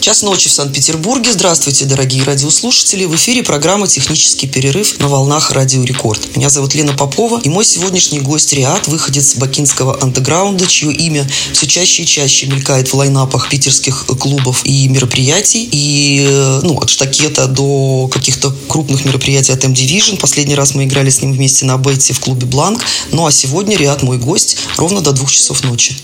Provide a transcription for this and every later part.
Час ночи в Санкт-Петербурге. Здравствуйте, дорогие радиослушатели. В эфире программа «Технический перерыв» на волнах Радио Рекорд. Меня зовут Лена Попова, и мой сегодняшний гость Риад, выходец бакинского андеграунда, чье имя все чаще и чаще мелькает в лайнапах питерских клубов и мероприятий. И, э, ну, от штакета до каких-то крупных мероприятий от M-Division. Последний раз мы играли с ним вместе на Бетте в клубе Бланк. Ну, а сегодня Риад мой гость ровно до двух часов ночи.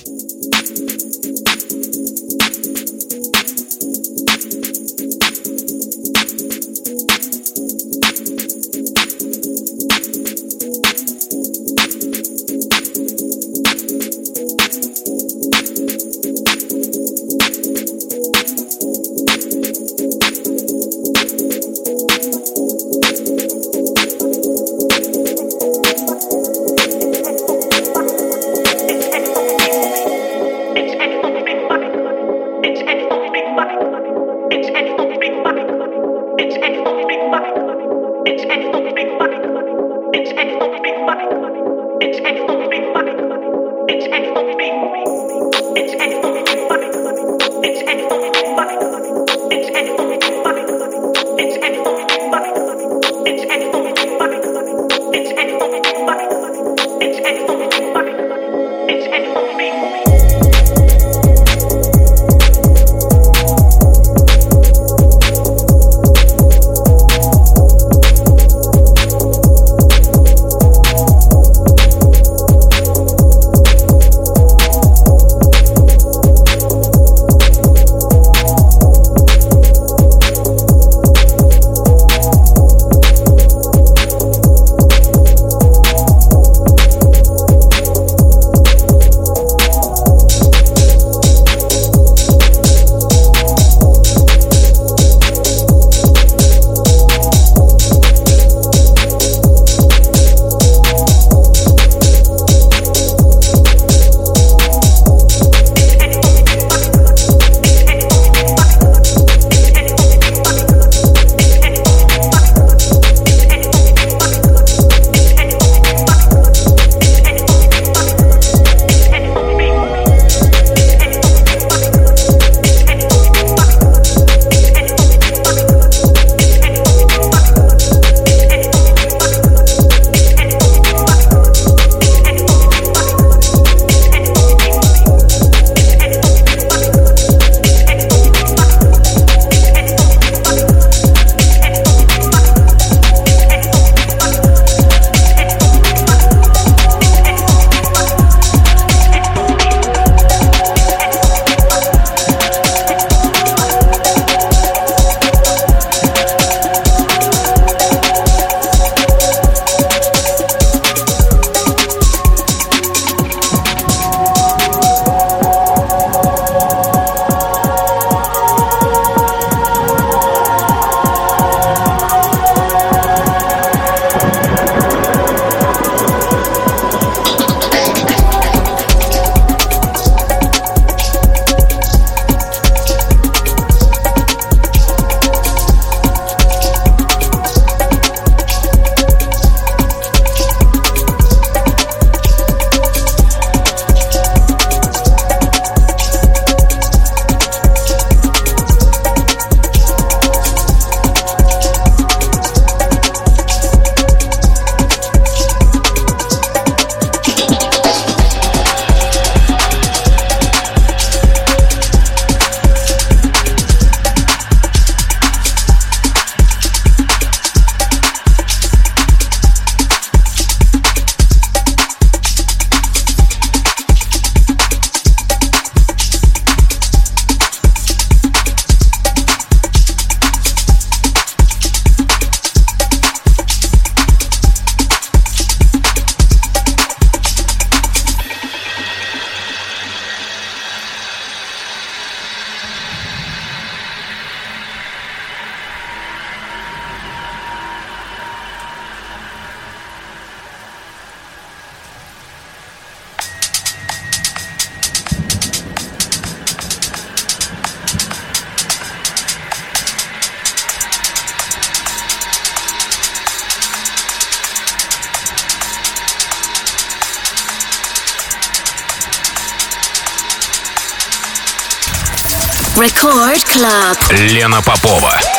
Лена Попова.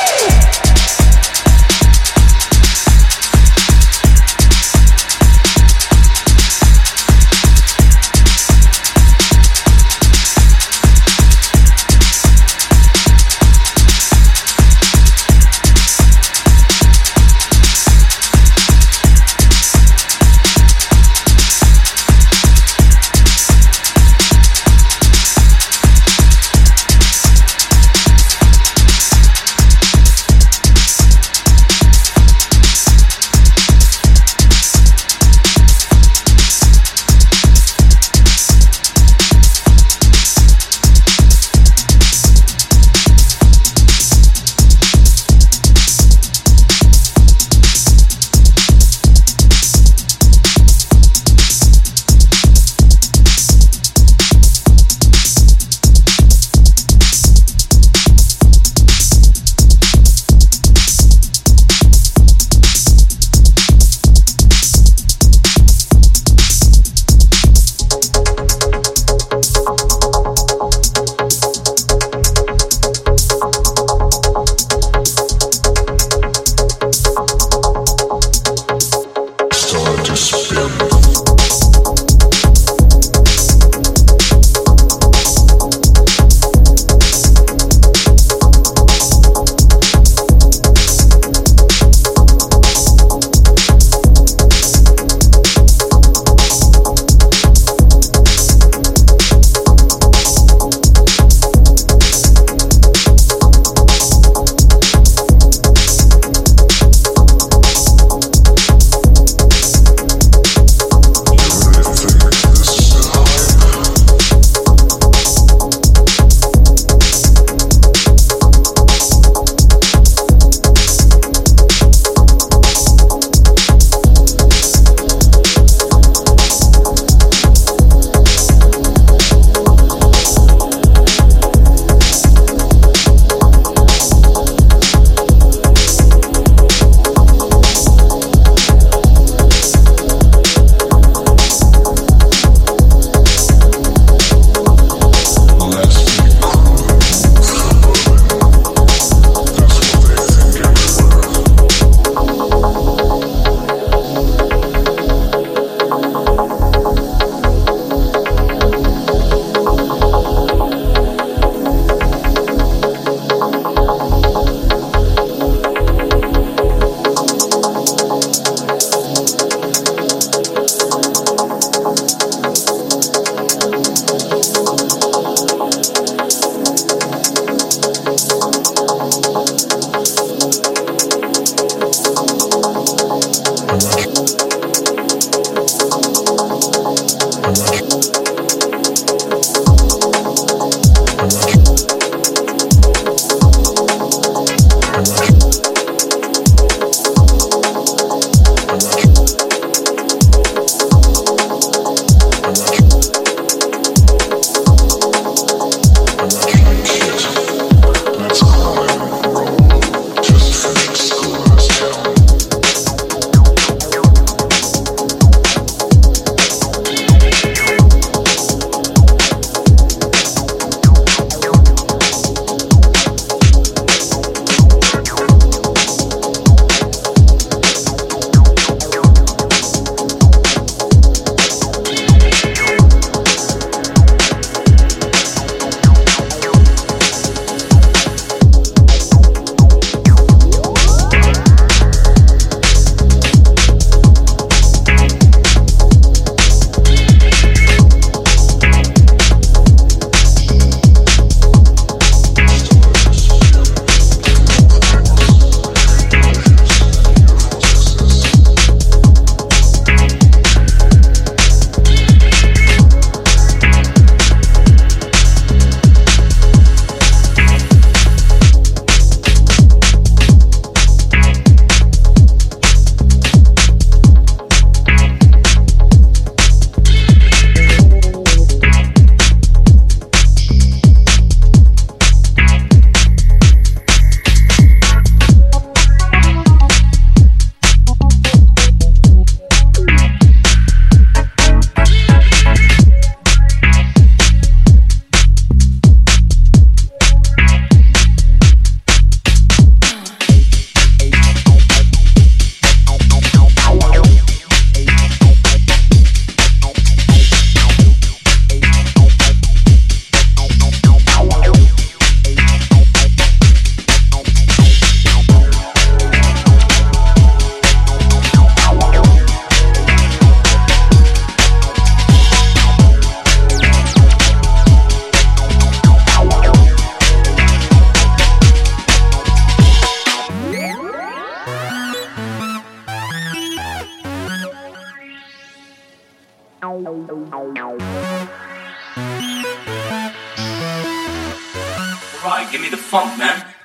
Right, give me the funk, man.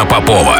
Лена Попова.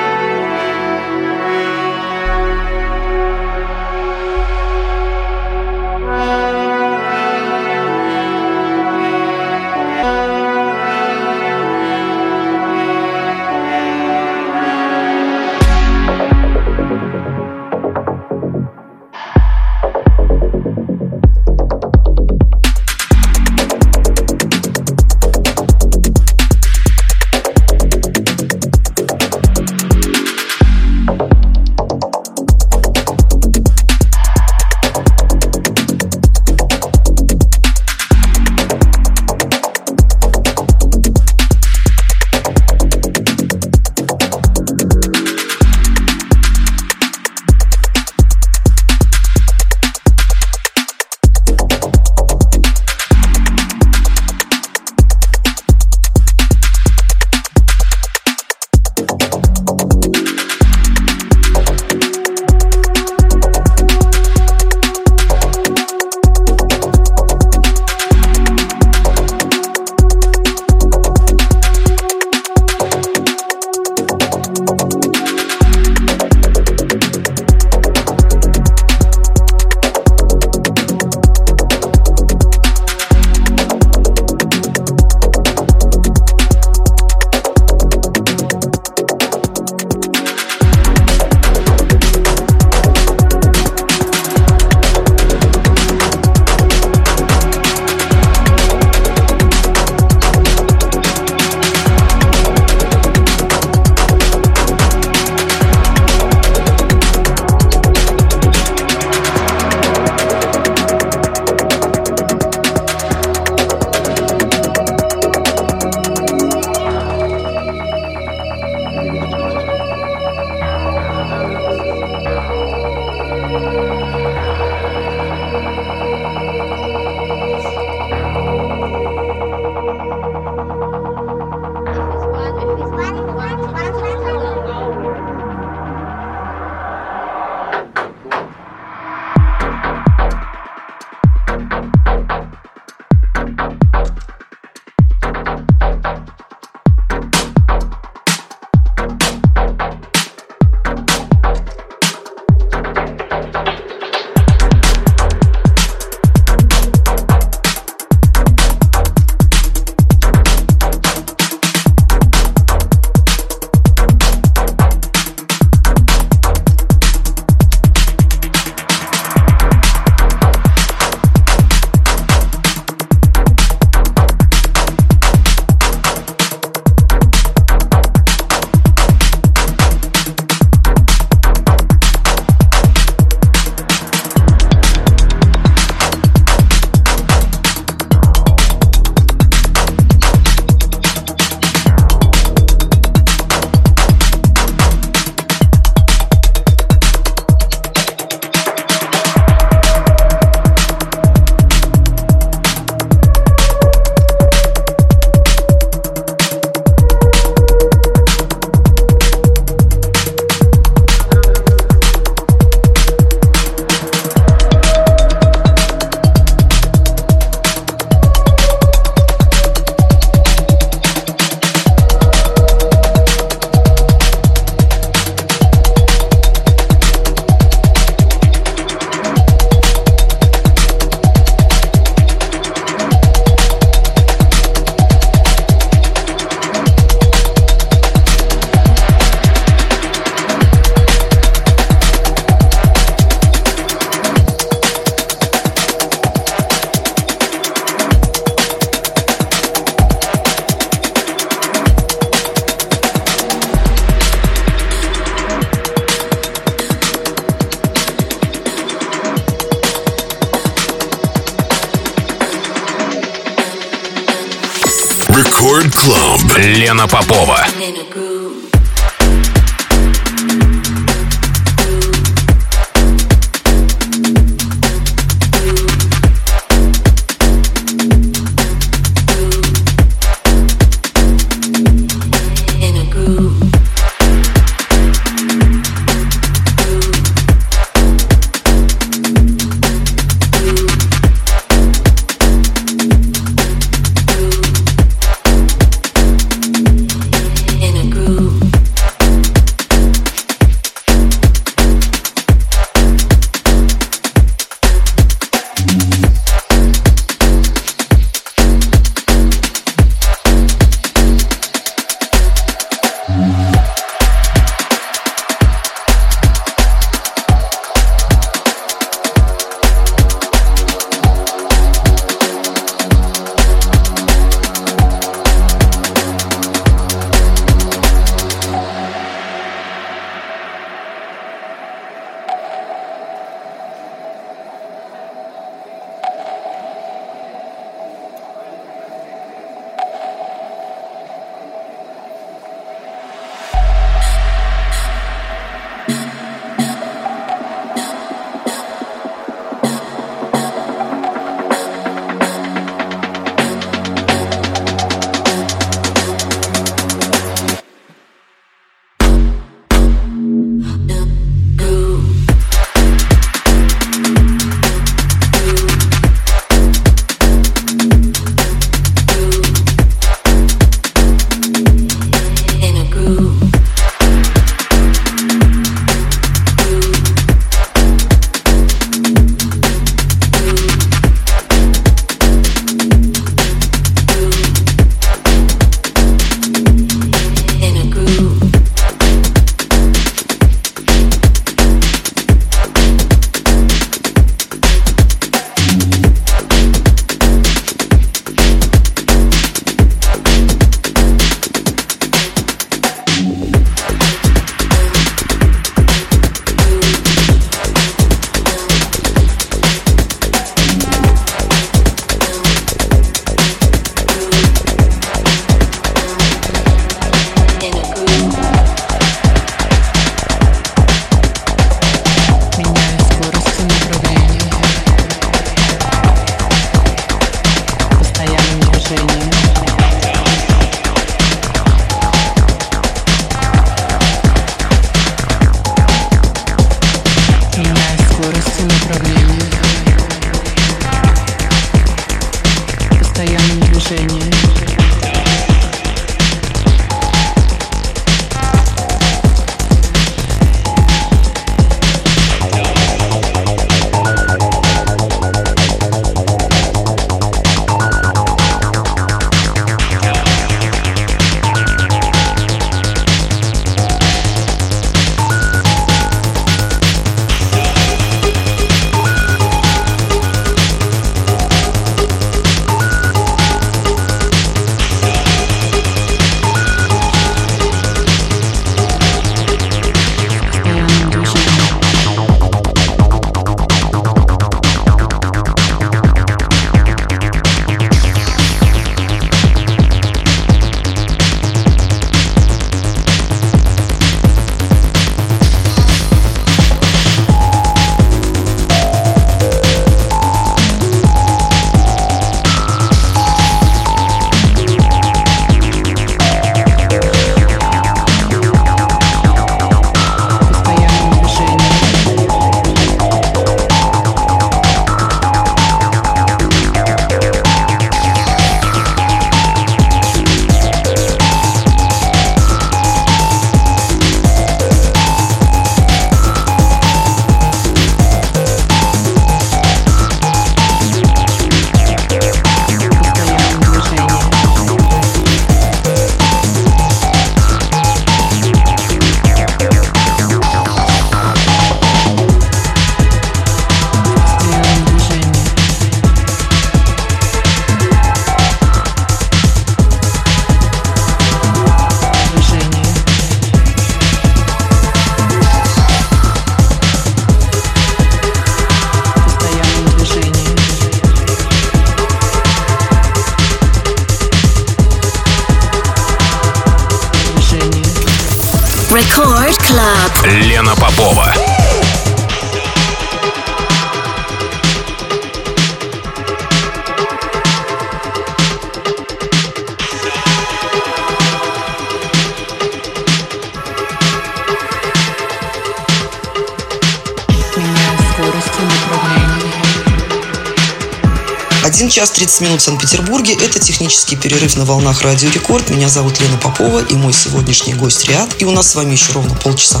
1 час 30 минут в Санкт-Петербурге. Это технический перерыв на волнах Радио Рекорд. Меня зовут Лена Попова и мой сегодняшний гость Риад. И у нас с вами еще ровно полчаса.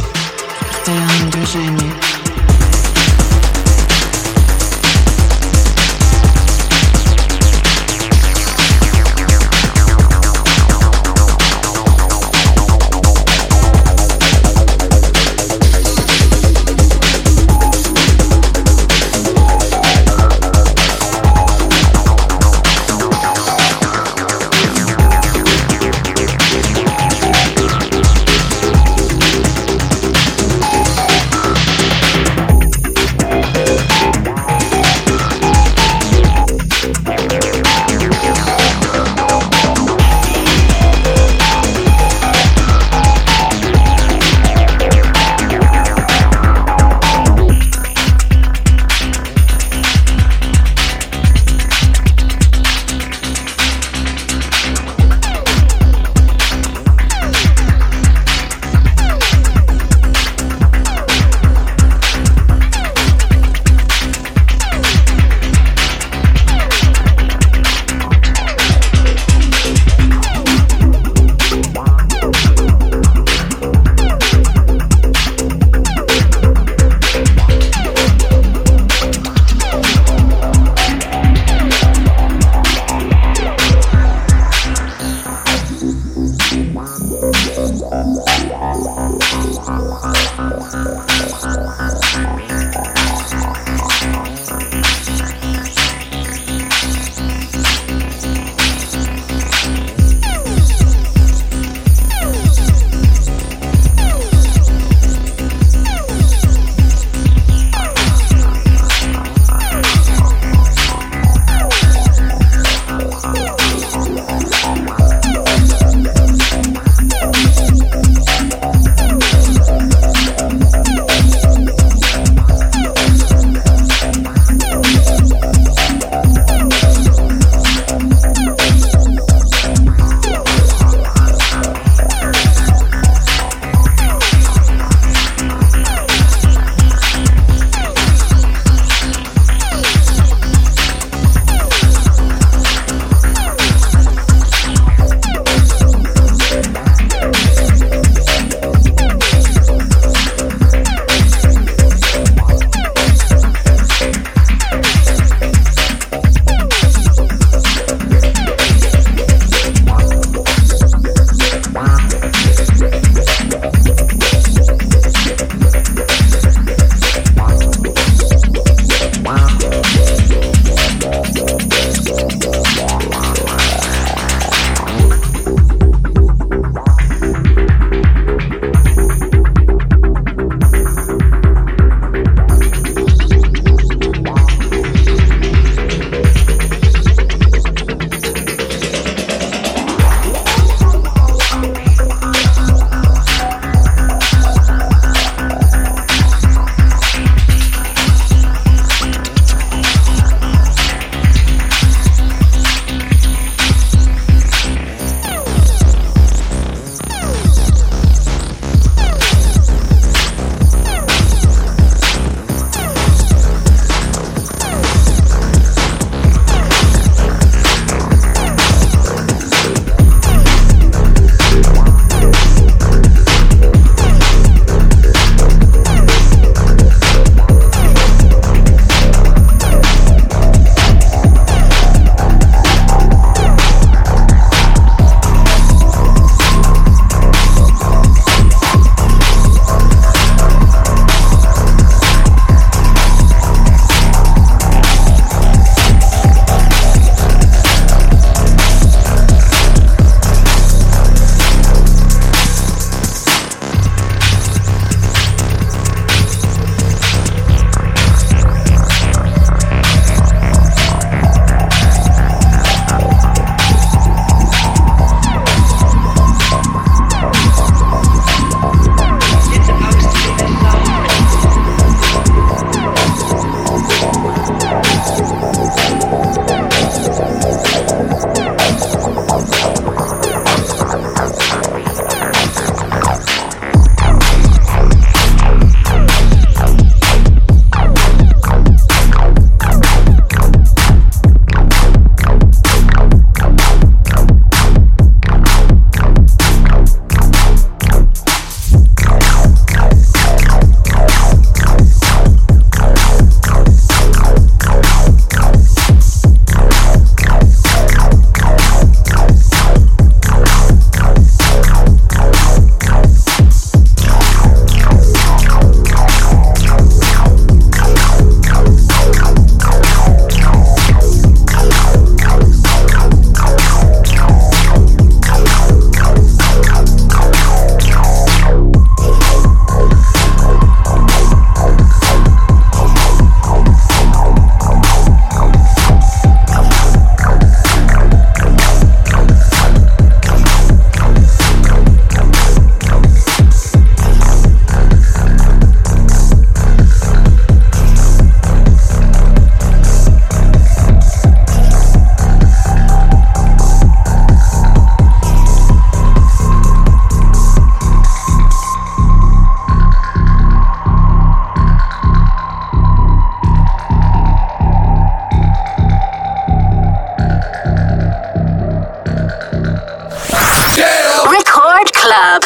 Постоянное движение.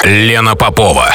Лена Попова.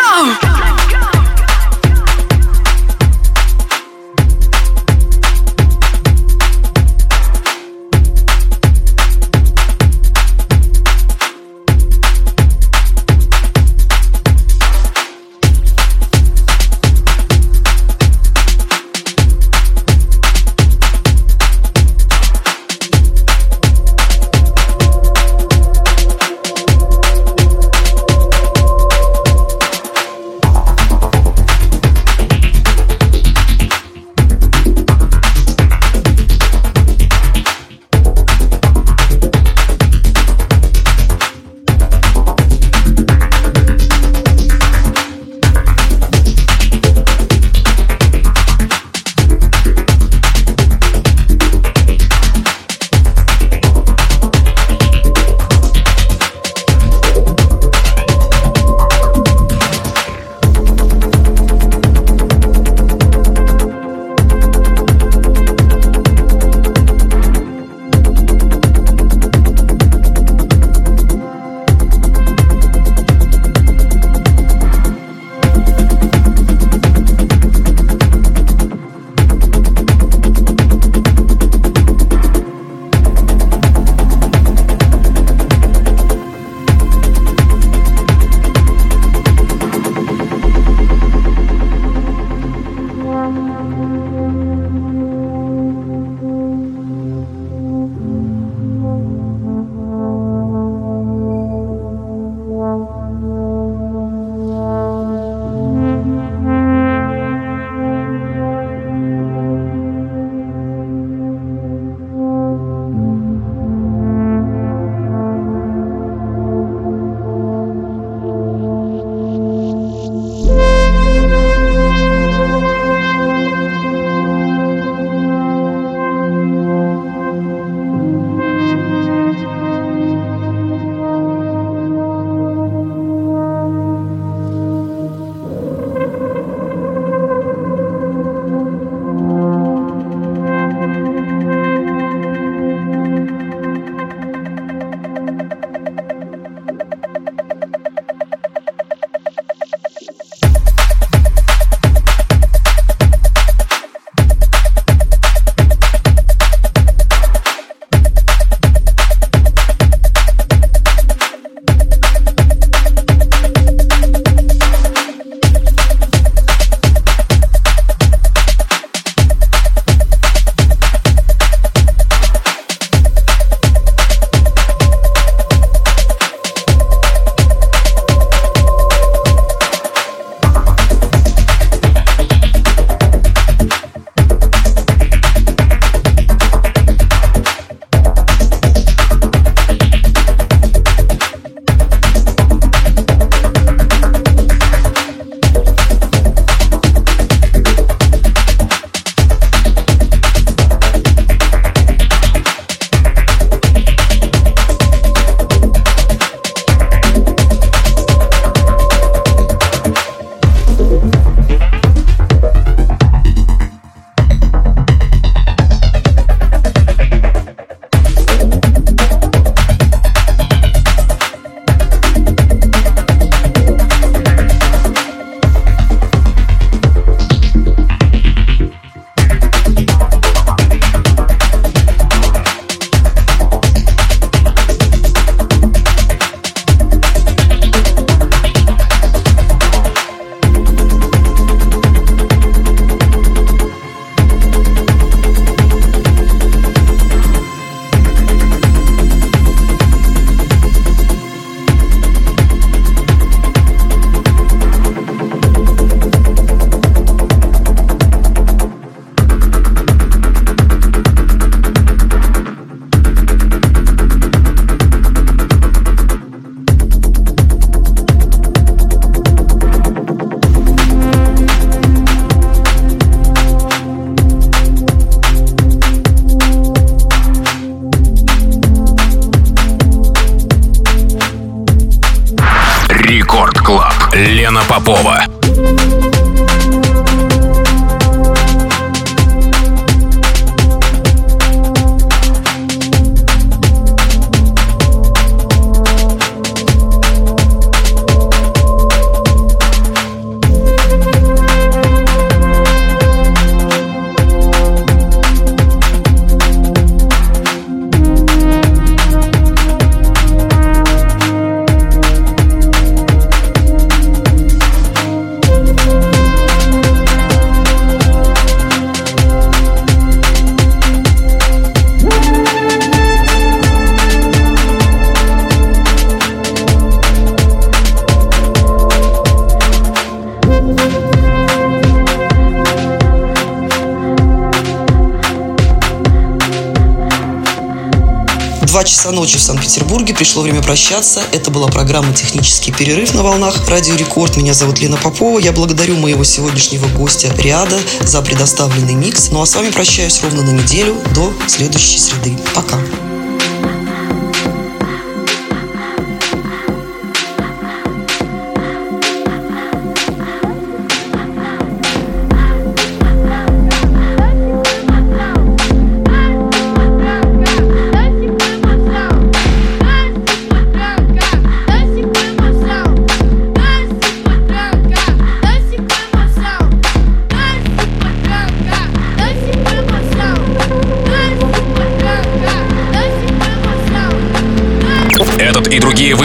Ночи в Санкт-Петербурге. Пришло время прощаться. Это была программа «Технический перерыв» на волнах Радио Рекорд. Меня зовут Лена Попова. Я благодарю моего сегодняшнего гостя Риада за предоставленный микс. Ну а с вами прощаюсь ровно на неделю до следующей среды. Пока.